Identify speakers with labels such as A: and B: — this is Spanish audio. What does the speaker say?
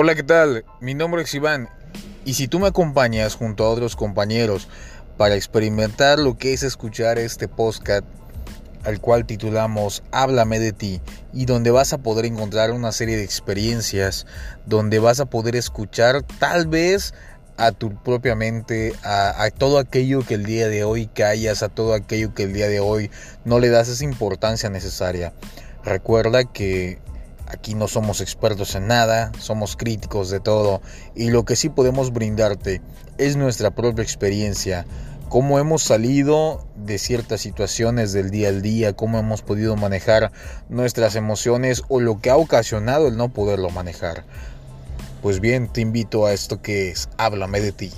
A: Hola, ¿qué tal? Mi nombre es Iván y si tú me acompañas junto a otros compañeros para experimentar lo que es escuchar este podcast al cual titulamos Háblame de ti y donde vas a poder encontrar una serie de experiencias, donde vas a poder escuchar tal vez a tu propia mente, a, a, todo aquello que el día de hoy callas, a todo aquello que el día de hoy no le das esa importancia necesaria. Recuerda que aquí no somos expertos en nada, somos críticos de todo y lo que sí podemos brindarte es nuestra propia experiencia, cómo hemos salido de ciertas situaciones del día al día, cómo hemos podido manejar nuestras emociones o lo que ha ocasionado el no poderlo manejar. Pues bien, te invito a esto que es Háblame de ti.